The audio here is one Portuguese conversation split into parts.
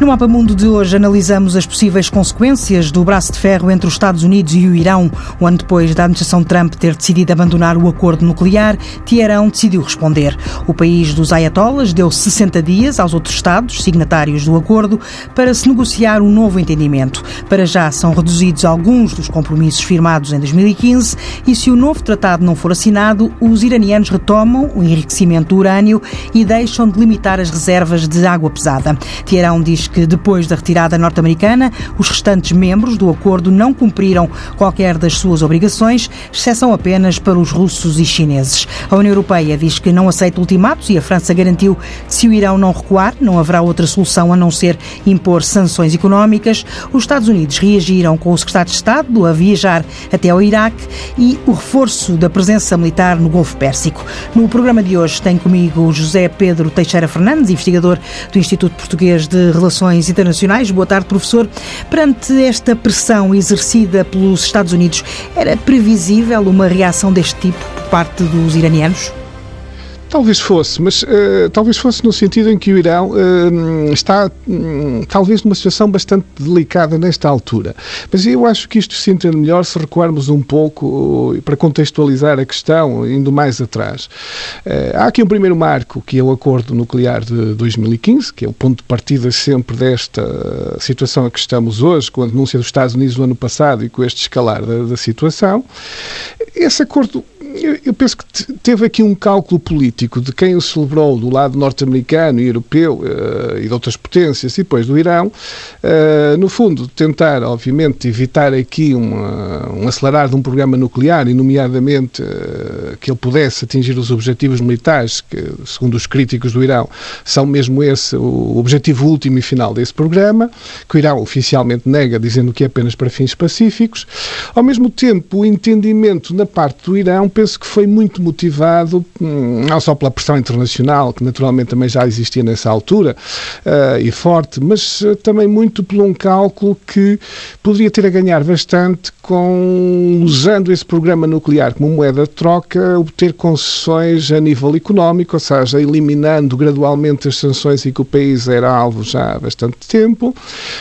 No Mapa Mundo de hoje analisamos as possíveis consequências do braço de ferro entre os Estados Unidos e o Irão. Um ano depois da administração Trump ter decidido abandonar o acordo nuclear, Teherão decidiu responder. O país dos ayatollahs deu 60 dias aos outros Estados, signatários do acordo, para se negociar um novo entendimento. Para já são reduzidos alguns dos compromissos firmados em 2015 e se o novo tratado não for assinado, os iranianos retomam o enriquecimento do urânio e deixam de limitar as reservas de água pesada. Teherão diz que, depois da retirada norte-americana, os restantes membros do acordo não cumpriram qualquer das suas obrigações, exceção apenas para os russos e chineses. A União Europeia diz que não aceita ultimatos e a França garantiu que, se o Irão não recuar, não haverá outra solução a não ser impor sanções económicas. Os Estados Unidos reagiram com o secretário de Estado a viajar até ao Iraque e o reforço da presença militar no Golfo Pérsico. No programa de hoje tem comigo José Pedro Teixeira Fernandes, investigador do Instituto Português de Relações Relações Internacionais. Boa tarde, professor. Perante esta pressão exercida pelos Estados Unidos, era previsível uma reação deste tipo por parte dos iranianos? Talvez fosse, mas uh, talvez fosse no sentido em que o Irão uh, está um, talvez numa situação bastante delicada nesta altura. Mas eu acho que isto se entende melhor se recuarmos um pouco uh, para contextualizar a questão, indo mais atrás. há aqui um primeiro marco, que é o acordo nuclear de 2015, que é o ponto de partida sempre desta situação a que estamos hoje, com a denúncia dos Estados Unidos no ano passado e com este escalar da, da situação. Esse acordo eu, eu, penso que teve aqui um cálculo político de quem o celebrou do lado norte-americano e europeu uh, e de outras potências e depois do Irão, uh, no fundo, tentar, obviamente, evitar aqui uma, um acelerar de um programa nuclear e, nomeadamente, uh, que ele pudesse atingir os objetivos militares, que, segundo os críticos do Irão, são mesmo esse o objetivo último e final desse programa, que o Irão oficialmente nega, dizendo que é apenas para fins pacíficos. Ao mesmo tempo, o entendimento na parte do Irão penso que foi muito motivado, hum, não só pela pressão internacional, que naturalmente também já existia nessa altura, uh, e forte, mas uh, também muito por um cálculo que poderia ter a ganhar bastante com, usando esse programa nuclear como moeda de troca, obter concessões a nível económico, ou seja, eliminando gradualmente as sanções em que o país era alvo já há bastante tempo, uh,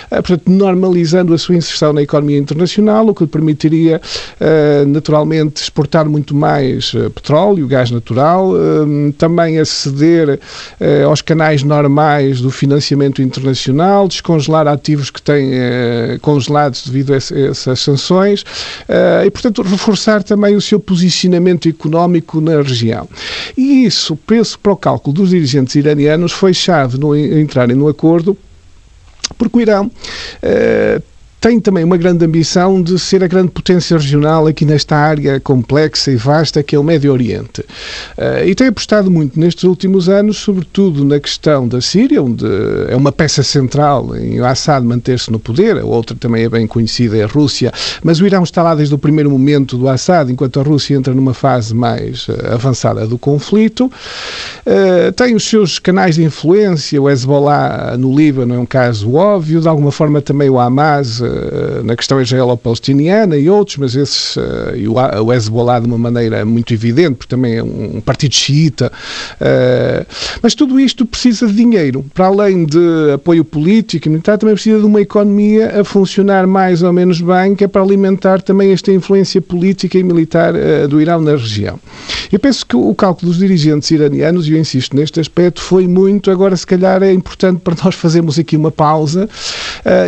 portanto, normalizando a sua inserção na economia internacional, o que lhe permitiria, naturalmente, exportar muito mais uh, petróleo, gás natural, uh, também aceder uh, aos canais normais do financiamento internacional, descongelar ativos que têm congelados devido a essas sanções e, portanto, reforçar também o seu posicionamento económico na região. E isso, penso, para o cálculo dos dirigentes iranianos, foi chave no entrarem no acordo porque o Irão tem também uma grande ambição de ser a grande potência regional aqui nesta área complexa e vasta que é o Médio Oriente. Uh, e tem apostado muito nestes últimos anos, sobretudo na questão da Síria, onde é uma peça central em Assad manter-se no poder, a outra também é bem conhecida, é a Rússia, mas o Irão está lá desde o primeiro momento do Assad, enquanto a Rússia entra numa fase mais uh, avançada do conflito. Uh, tem os seus canais de influência, o Hezbollah no Líbano é um caso óbvio, de alguma forma também o Hamas eh, na questão israelo-palestiniana e outros, mas esses, uh, e o Hezbollah de uma maneira muito evidente, porque também é um, partido xiita. Uh, mas tudo isto precisa de dinheiro. Para além de apoio político e militar, também precisa de uma economia a funcionar mais ou menos bem, que é para alimentar também esta influência política e militar do Irão na região. Eu penso que o cálculo dos dirigentes iranianos, e eu insisto neste aspecto, foi muito. Agora, se calhar, é importante para nós fazermos aqui uma pausa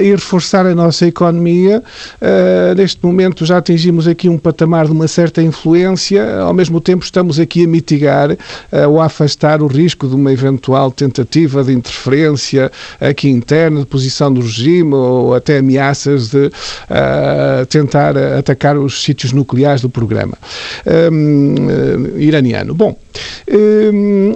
e reforçar a nossa economia economia. Uh, neste momento já atingimos aqui um patamar de uma certa influência, ao mesmo tempo estamos aqui a mitigar uh, ou a afastar o risco de uma eventual tentativa de interferência aqui interna, de posição do regime ou até ameaças de uh, tentar atacar os sítios nucleares do programa iraniano. Bom,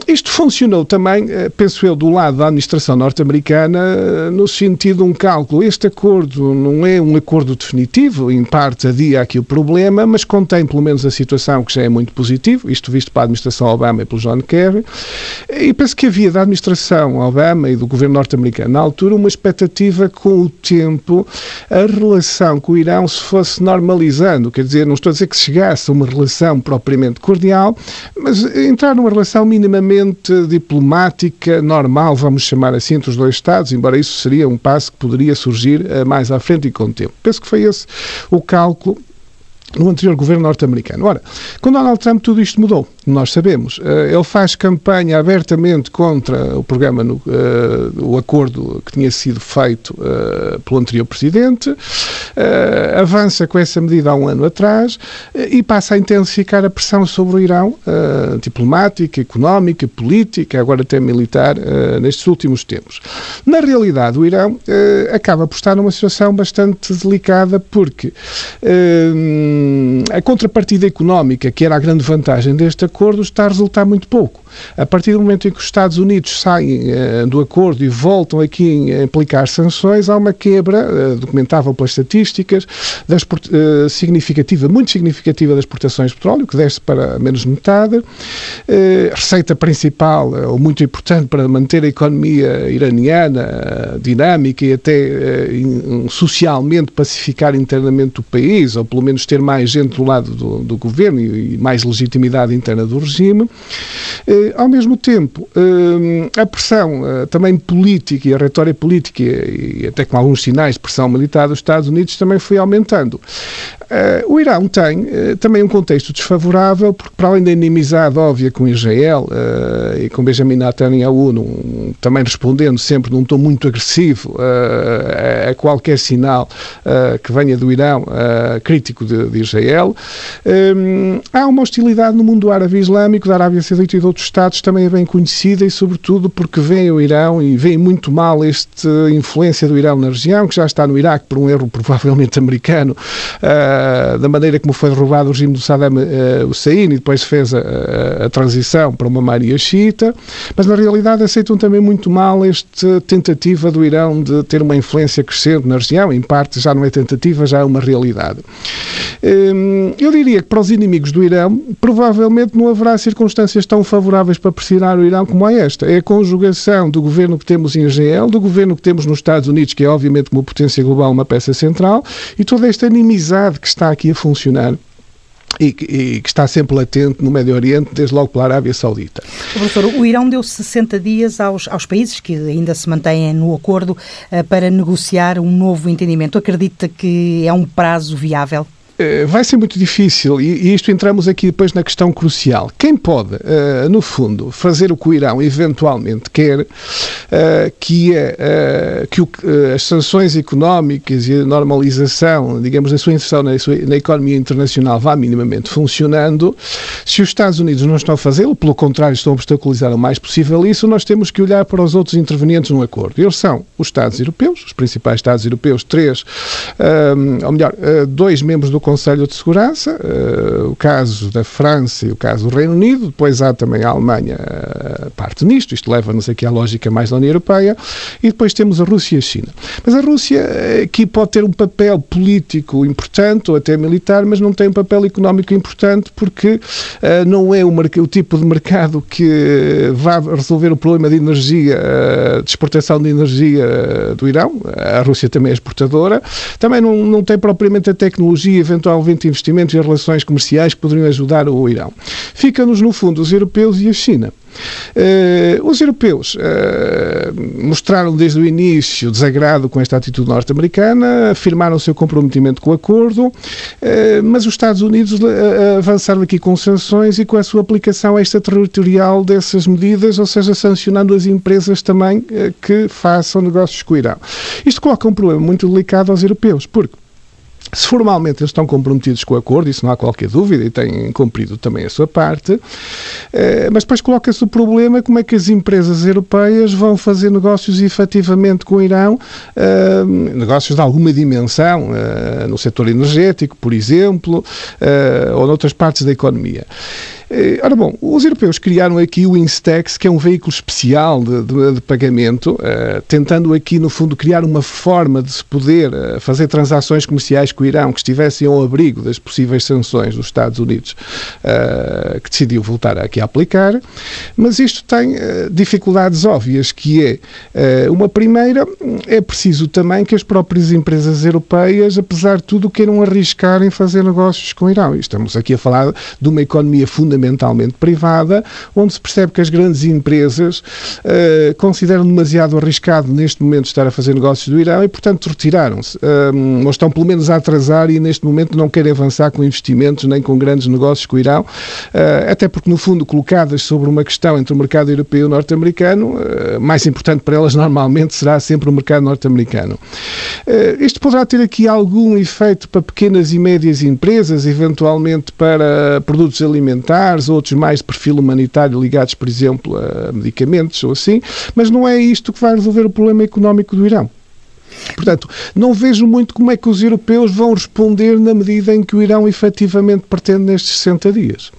isto funcionou também, penso eu, do lado da administração norte-americana, no sentido de um cálculo. Este acordo não é um acordo definitivo, em parte adia aqui o problema, mas contém pelo menos a situação que já é muito positivo, isto visto para a administração Obama e pelo John Kerry, e penso que havia da administração Obama e do governo norte-americano na altura uma expectativa com o tempo a relação com o Irão se fosse normalizando, quer dizer, não estou a dizer que chegasse a uma relação propriamente cordial, mas entrar numa relação minimamente diplomática, normal, vamos chamar assim, entre os dois Estados, embora isso seria um passo que poderia surgir uh, mais à frente e com o tempo. Penso que foi esse o cálculo no anterior governo norte-americano. Ora, com Donald Trump tudo isto mudou, nós sabemos. Eh, ele faz campanha abertamente contra o programa, no, uh, o acordo que tinha sido feito uh, pelo anterior presidente, avança com essa medida há um ano atrás e passa a intensificar a pressão sobre o Irão, diplomática, económica, política, agora até militar, nestes últimos tempos. Na realidade, o Irão acaba por estar numa situação bastante delicada porque a contrapartida económica, que era a grande vantagem deste acordo, está a resultar muito pouco. A partir do momento em que os Estados Unidos saem uh, do acordo e voltam aqui a implicar sanções, há uma quebra, uh, documentável pelas estatísticas, das, uh, significativa, muito significativa das exportações de petróleo, que desce para menos metade. receita principal, ou muito importante para manter a economia iraniana dinâmica e até socialmente pacificar internamente o país, ou pelo menos ter mais gente do lado do, do governo e, e mais legitimidade interna do regime. Eh, ao mesmo tempo, eh, a pressão eh, também política e a retórica política e até com alguns sinais de pressão militar dos Estados Unidos também foi aumentando. o Irão tem também um contexto desfavorável, porque para além da inimizade óbvia com Israel e com Benjamin Netanyahu, num, também respondendo sempre num tom muito agressivo a, qualquer sinal que venha do Irão crítico de, de Israel, há uma hostilidade no mundo árabe islâmico, da Arábia Saudita e de outros Estados também é bem conhecida e, sobretudo, porque vem o Irão e vem muito mal esta influência do Irão na região, que já está no Iraque por um erro provavelmente americano, uh, da maneira como foi derrubado o regime do Saddam uh, Hussein e depois fez a, a, transição para uma Maria xiita, mas na realidade aceitam também muito mal esta tentativa do Irão de ter uma influência crescente na região, em parte já não é tentativa, já é uma realidade. Um, eu diria que para os inimigos do Irão, provavelmente não haverá circunstâncias tão favoráveis para pressionar o Irão como é esta. É a conjugação do governo que temos em Israel, do governo que temos nos Estados Unidos, que é obviamente uma potência global, uma peça central, e toda esta inimizade que está aqui a funcionar e, e, que está sempre latente no Médio Oriente, desde logo pela Arábia Saudita. Professor, o Irão deu 60 dias aos, aos países que ainda se mantêm no acordo uh, para negociar um novo entendimento. Acredita que é um prazo viável? Eh, vai ser muito difícil, e, isto entramos aqui depois na questão crucial. Quem pode, uh, no fundo, fazer o que o Irão eventualmente quer, uh, que é que as sanções económicas e a normalização, digamos, da sua inserção na, sua, na economia internacional vá minimamente funcionando, se os Estados Unidos não estão a fazê-lo, pelo contrário, estão a obstaculizar o mais possível isso, nós temos que olhar para os outros intervenientes no acordo. Eles são os Estados europeus, os principais Estados europeus, três, ou melhor, dois membros do Conselho de Segurança, uh, o caso da França e o caso do Reino Unido, depois há também a Alemanha uh, parte nisto, isto leva-nos aqui à lógica mais da União Europeia, e depois temos a Rússia e a China. Mas a Rússia aqui pode ter um papel político importante, ou até militar, mas não tem um papel económico importante porque uh, não é o, o, tipo de mercado que vai resolver o problema de energia, de exportação de energia do Irão. A Rússia também é exportadora, também não, não tem propriamente a tecnologia, eventualmente investimentos e relações comerciais que poderiam ajudar o Irão. Fica-nos, no fundo, os europeus e a China. Uh, os europeus uh, mostraram desde o início desagrado com esta atitude norte-americana, afirmaram o seu comprometimento com o acordo, uh, mas os Estados Unidos avançaram aqui com sanções e com a sua aplicação extraterritorial dessas medidas, ou seja, sancionando as empresas também que façam negócios com o Irão. Isto coloca um problema muito delicado aos europeus, porque se formalmente eles estão comprometidos com o acordo, isso não há qualquer dúvida, e têm cumprido também a sua parte, eh, mas depois coloca-se o problema como é que as empresas europeias vão fazer negócios efetivamente com o Irão, eh, negócios de alguma dimensão, eh, no setor energético, por exemplo, ou noutras partes da economia. Eh, ora bom, os europeus criaram aqui o Instex, que é um veículo especial de, de, de pagamento, uh, tentando aqui, no fundo, criar uma forma de se poder uh, fazer transações comerciais com o Irão que estivessem ao abrigo das possíveis sanções dos Estados Unidos, uh, que decidiu voltar aqui a aplicar. Mas isto tem dificuldades óbvias, que é, uma primeira, é preciso também que as próprias empresas europeias, apesar de tudo, queiram arriscar em fazer negócios com o Irão. Estamos aqui a falar de uma economia fundamentalmente privada, onde se percebe que as grandes empresas uh, consideram demasiado arriscado neste momento estar a fazer negócios do Irão e, portanto, retiraram-se. Uh, ou estão pelo menos a atrasar e neste momento não querem avançar com investimentos nem com grandes negócios com o Irão, uh, até porque, no fundo, colocadas sobre uma questão entre o mercado europeu e o norte-americano, uh, mais importante para elas normalmente será sempre o mercado norte-americano. isto poderá ter aqui algum efeito para pequenas e médias empresas, eventualmente para produtos alimentares, outros mais de perfil humanitário ligados, por exemplo, a medicamentos ou assim, mas não é isto que vai resolver o problema económico do Irão. Portanto, não vejo muito como é que os europeus vão responder na medida em que o Irão efetivamente pretende nestes 60 dias.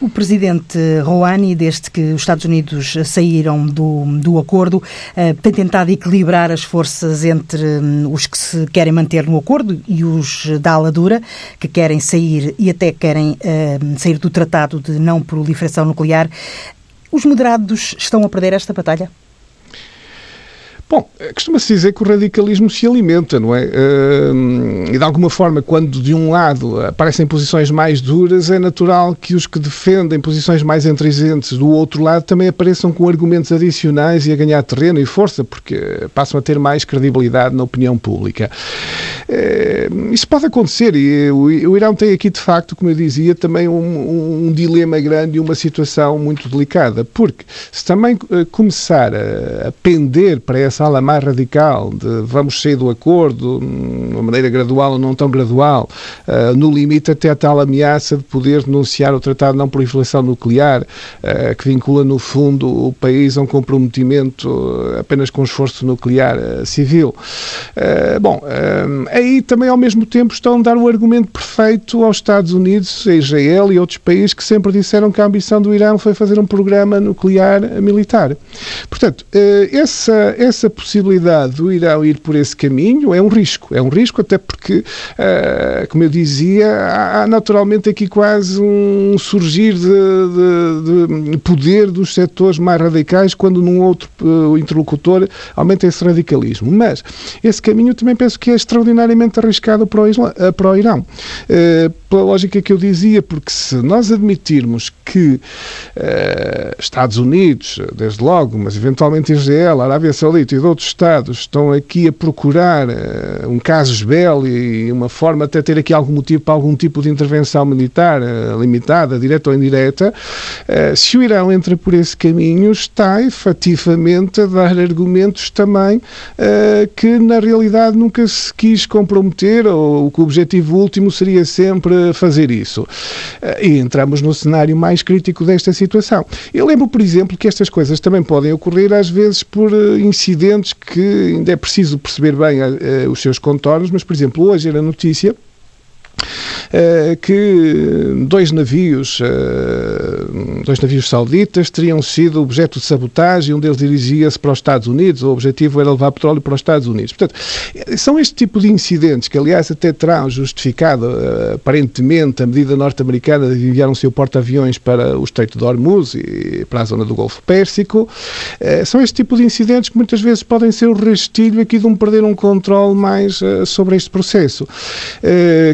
O presidente Rouhani, desde que os Estados Unidos saíram do, do acordo, eh, tem tentado equilibrar as forças entre hum, os que se querem manter no acordo e os da ala dura, que querem sair e até querem eh, sair do Tratado de Não Proliferação Nuclear. Os moderados estão a perder esta batalha? Bom, costuma-se dizer que o radicalismo se alimenta, não é? E de alguma forma, quando de um lado aparecem posições mais duras, é natural que os que defendem posições mais intransigentes do outro lado também apareçam com argumentos adicionais e a ganhar terreno e força, porque passam a ter mais credibilidade na opinião pública. Isso pode acontecer e o Irão tem aqui, de facto, como eu dizia, também um, um dilema grande e uma situação muito delicada, porque se também eh, começar a pender para essa ala mais radical de vamos sair do acordo de uma maneira gradual ou não tão gradual, uh, no limite até a tal ameaça de poder denunciar o Tratado de Não Proliferação Nuclear, uh, que vincula no fundo o país a um comprometimento apenas com esforço nuclear uh, civil. bom, aí também ao mesmo tempo estão a dar o argumento perfeito aos Estados Unidos, a Israel e outros países que sempre disseram que a ambição do Irão foi fazer um programa nuclear militar. Portanto, essa, essa possibilidade do Irão ir por esse caminho é um risco. É um risco até porque, uh, como eu dizia, há naturalmente aqui quase um surgir de, de, de poder dos setores mais radicais quando num outro uh, interlocutor aumenta esse radicalismo. Mas esse caminho também penso que é extraordinariamente arriscado para o, Isla, uh, para o Irão. pela lógica que eu dizia, porque se nós admitirmos que Estados Unidos, desde logo, mas eventualmente Israel, Arábia Saudita de outros Estados estão aqui a procurar uh, um casus belli e uma forma até ter aqui algum motivo para algum tipo de intervenção militar uh, limitada, direta ou indireta, uh, se o Irão entra por esse caminho, está efetivamente a dar argumentos também que na realidade nunca se quis comprometer ou que o objetivo último seria sempre fazer isso. e entramos no cenário mais crítico desta situação. Eu lembro, por exemplo, que estas coisas também podem ocorrer às vezes por incidentes que ainda é preciso perceber bem uh, os seus contornos, mas, por exemplo, hoje era notícia eh, que dois navios, eh, dois navios sauditas teriam sido objeto de sabotagem, um deles dirigia-se para os Estados Unidos, o objetivo era levar petróleo para os Estados Unidos. Portanto, são este tipo de incidentes que, aliás, até terão justificado, eh, aparentemente, a medida norte-americana de enviar um seu porta-aviões para o Estreito de Hormuz e para a zona do Golfo Pérsico. São este tipo de incidentes que muitas vezes podem ser o rastilho aqui de um perder um controle mais sobre este processo.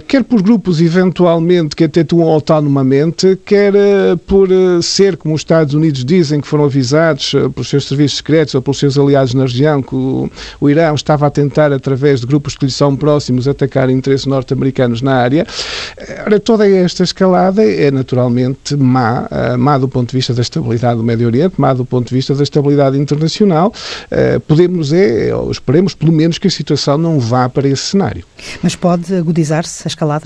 Quer por grupos eventualmente que até atuam autonomamente, quer uh, por uh, ser, como os Estados Unidos dizem, que foram avisados uh, pelos seus serviços secretos ou pelos seus aliados na região, que o, o, Irão estava a tentar, através de grupos que lhe são próximos, atacar interesses norte-americanos na área. Ora, toda esta escalada é naturalmente má, má do ponto de vista da estabilidade do Médio Oriente, má do ponto de vista da estabilidade internacional. podemos, é, ou esperemos, pelo menos, que a situação não vá para esse cenário. Mas pode agudizar-se a escalada?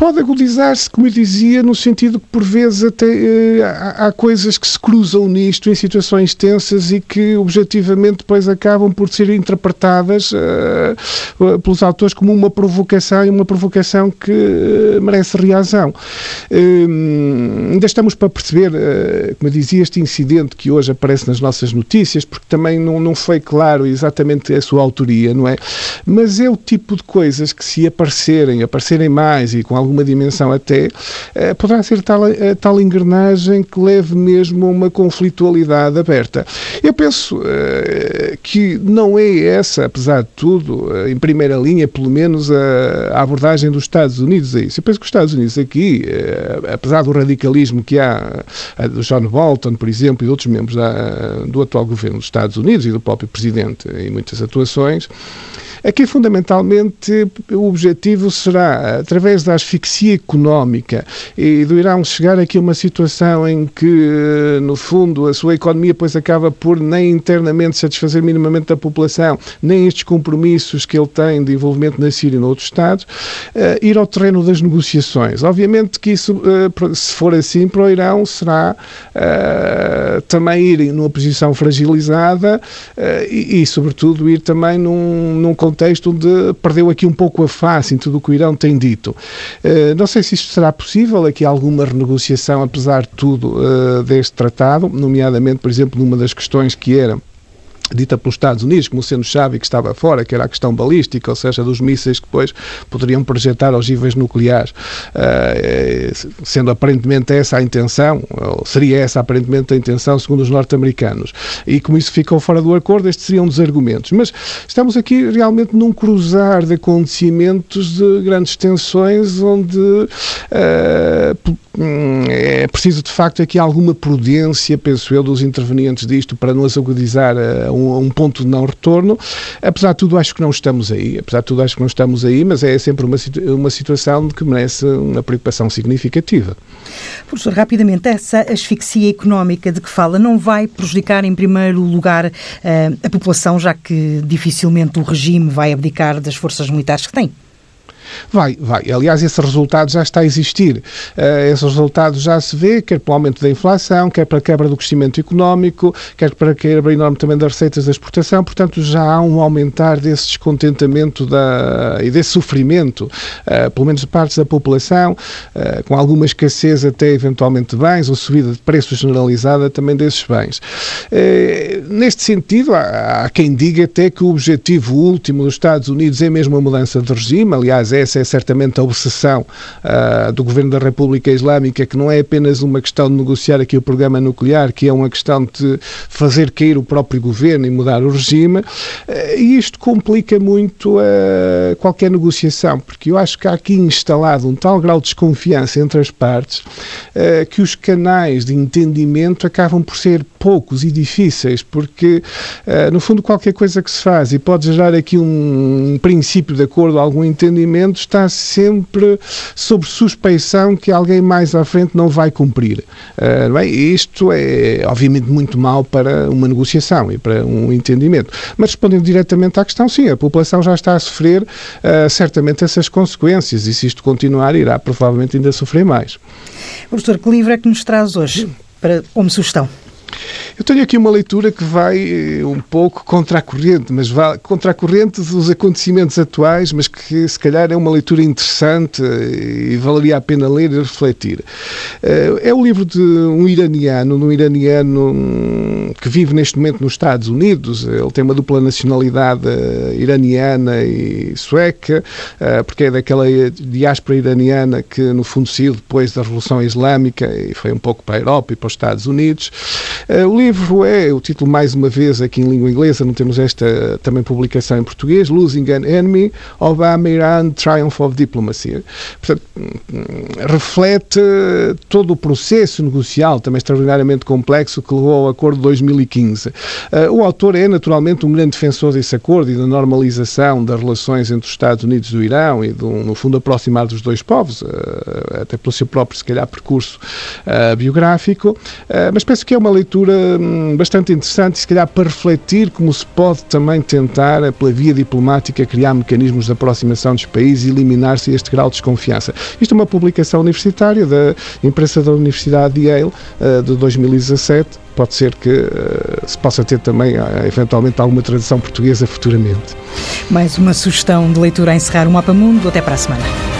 pode agudizar-se, como eu dizia, no sentido que por vezes até uh, há, há, coisas que se cruzam nisto em situações tensas e que objetivamente depois acabam por ser interpretadas uh, pelos autores como uma provocação e uma provocação que merece reação. ainda estamos para perceber, como eu dizia, este incidente que hoje aparece nas nossas notícias, porque também não, não foi claro exatamente a sua autoria, não é? Mas é o tipo de coisas que se aparecerem, aparecerem mais e com alguma dimensão até, eh, poderá ser tal, eh, tal engrenagem que leve mesmo a uma conflitualidade aberta. Eu penso eh, que não é essa, apesar de tudo, em primeira linha, pelo menos, a, abordagem dos Estados Unidos a isso. Eu penso que os Estados Unidos aqui, apesar do radicalismo que há, do John Bolton, por exemplo, e de outros membros da, do atual governo dos Estados Unidos e do próprio Presidente em muitas atuações, Aqui, fundamentalmente, o objetivo será, através da asfixia económica e do Irão chegar aqui a uma situação em que, no fundo, a sua economia depois acaba por nem internamente satisfazer minimamente a população, nem estes compromissos que ele tem de envolvimento na Síria e noutros Estados, uh, ir ao terreno das negociações. Obviamente que isso, uh, se for assim, para o Irão será também ir numa posição fragilizada e, e, sobretudo, ir também num, num contexto onde perdeu aqui um pouco a face em tudo o que o Irão tem dito. Uh, não sei se isto será possível, aqui alguma renegociação, apesar de tudo, uh, deste tratado, nomeadamente, por exemplo, numa das questões que era dita pelos Estados Unidos como sendo chave que estava fora, que era a questão balística, ou seja, dos mísseis que depois poderiam projetar ogivas nucleares, uh, sendo aparentemente essa a intenção, ou seria essa aparentemente a intenção, segundo os norte-americanos. E como isso ficou fora do acordo, este seria um dos argumentos. Mas estamos aqui realmente num cruzar de acontecimentos de grandes tensões, onde uh, é preciso de facto aqui alguma prudência, penso eu, dos intervenientes disto para não agudizar a um, um, ponto de não retorno. Apesar de tudo, acho que não estamos aí. Apesar de tudo, acho que não estamos aí, mas é sempre uma, uma situação que merece uma preocupação significativa. Professor, rapidamente, essa asfixia económica de que fala não vai prejudicar, em primeiro lugar, eh, a população, já que dificilmente o regime vai abdicar das forças militares que tem? Vai, vai. Aliás, esse resultado já está a existir. Uh, esse resultado já se vê, quer pelo aumento da inflação, quer para a quebra do crescimento económico, quer para a quebra enorme também das receitas da exportação. Portanto, já há um aumentar desse descontentamento da, e desse sofrimento, uh, pelo menos de partes da população, uh, com alguma escassez até eventualmente de bens ou subida de preços generalizada também desses bens. neste sentido, há, há quem diga até que o objetivo último dos Estados Unidos é mesmo a mudança de regime. Aliás, é essa é certamente a obsessão uh, do Governo da República Islâmica, que não é apenas uma questão de negociar aqui o programa nuclear, que é uma questão de fazer cair o próprio governo e mudar o regime. Uh, e isto complica muito uh, qualquer negociação, porque eu acho que há aqui instalado um tal grau de desconfiança entre as partes que os canais de entendimento acabam por ser poucos e difíceis, porque, no fundo, qualquer coisa que se faz e pode gerar aqui um, um princípio de acordo, algum entendimento está sempre sob suspeição que alguém mais à frente não vai cumprir. Uh, bem, isto é, obviamente, muito mal para uma negociação e para um entendimento. Mas respondendo diretamente à questão, sim, a população já está a sofrer uh, certamente essas consequências e se isto continuar, irá provavelmente ainda sofrer mais. Professor, que livro é que nos traz hoje para, como sugestão? Eu tenho aqui uma leitura que vai eh, um pouco contra a corrente, mas vai contra a corrente dos acontecimentos atuais, mas que se calhar é uma leitura interessante eh, e valeria a pena ler e refletir. Eh, é o livro de um iraniano, um iraniano hum, que vive neste momento nos Estados Unidos. Ele tem uma dupla nacionalidade iraniana e sueca, porque é daquela diáspora iraniana que, no fundo, saiu depois da Revolução Islâmica e foi um pouco para a Europa e para os Estados Unidos. Uh, o livro é, o título mais uma vez aqui em língua inglesa, não temos esta também publicação em português, Losing an Enemy, Obama, Iran, Triumph of Diplomacy. Portanto, reflete todo o processo negocial, também extraordinariamente complexo, que levou ao acordo de 2015. Uh, eh, o autor é, naturalmente, um grande defensor desse acordo e da normalização das relações entre os Estados Unidos e o Irão e, no fundo, aproximar dos dois povos, uh, até pelo seu próprio, se calhar, percurso biográfico. mas penso que é uma leitura leitura hum, bastante interessante, se calhar para refletir como se pode também tentar, pela via diplomática, criar mecanismos de aproximação dos países e eliminar-se este grau de desconfiança. Isto é uma publicação universitária da imprensa da Universidade de Yale, eh, de 2017. Pode ser que uh, se possa ter também, eventualmente, alguma tradução portuguesa futuramente. Mais uma sugestão de leitura a encerrar o Mapa Mundo. Até para a semana.